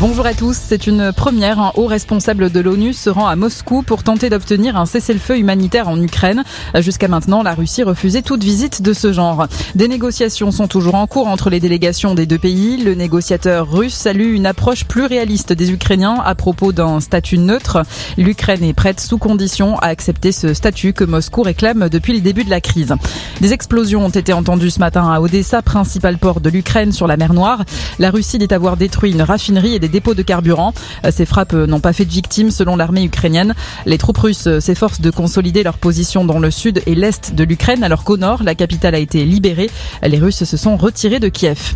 Bonjour à tous. C'est une première. Un haut responsable de l'ONU se rend à Moscou pour tenter d'obtenir un cessez-le-feu humanitaire en Ukraine. Jusqu'à maintenant, la Russie refusait toute visite de ce genre. Des négociations sont toujours en cours entre les délégations des deux pays. Le négociateur russe salue une approche plus réaliste des Ukrainiens à propos d'un statut neutre. L'Ukraine est prête sous condition à accepter ce statut que Moscou réclame depuis le début de la crise. Des explosions ont été entendues ce matin à Odessa, principal port de l'Ukraine sur la mer Noire. La Russie dit avoir détruit une raffinerie des dépôts de carburant. Euh, ces frappes euh, n'ont pas fait de victimes selon l'armée ukrainienne. Les troupes russes euh, s'efforcent de consolider leur position dans le sud et l'est de l'Ukraine alors qu'au nord, la capitale a été libérée. Les Russes se sont retirés de Kiev.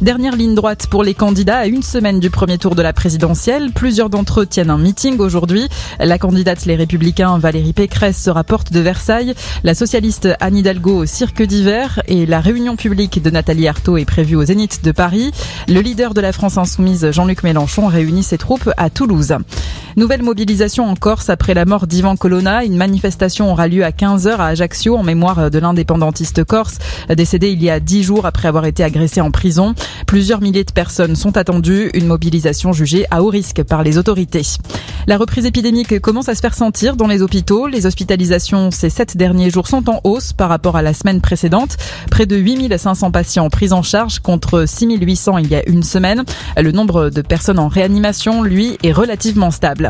Dernière ligne droite pour les candidats à une semaine du premier tour de la présidentielle. Plusieurs d'entre eux tiennent un meeting aujourd'hui. La candidate Les Républicains Valérie Pécresse se rapporte de Versailles. La socialiste Anne Hidalgo au Cirque d'hiver et la réunion publique de Nathalie Arthaud est prévue au Zénith de Paris. Le leader de la France insoumise Jean-Luc Mélenchon réunit ses troupes à Toulouse. Nouvelle mobilisation en Corse après la mort d'Ivan Colonna. Une manifestation aura lieu à 15h à Ajaccio en mémoire de l'indépendantiste corse, décédé il y a 10 jours après avoir été agressé en prison. Plusieurs milliers de personnes sont attendues, une mobilisation jugée à haut risque par les autorités. La reprise épidémique commence à se faire sentir dans les hôpitaux? Les hospitalisations ces sept derniers jours sont en hausse par rapport à la semaine précédente. Près de 8500 patients pris en charge contre 6800 il y a une semaine. Le nombre de personnes en réanimation, lui, est relativement stable.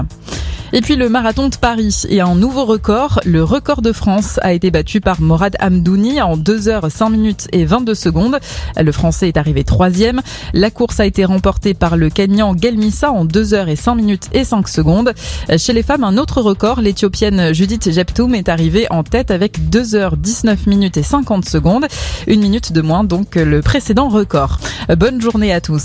Et puis le marathon de Paris et un nouveau record. Le record de France a été battu par Morad Hamdouni en 2 heures 5 minutes et 22 secondes. Le Français est arrivé troisième. La course a été remportée par le Kenyan Gelmissa en 2 heures et 5 minutes et 5 secondes. Chez les femmes, un autre record. L'Éthiopienne Judith Jeptoum est arrivée en tête avec 2 heures 19 minutes et 50 secondes. Une minute de moins donc le précédent record. Bonne journée à tous.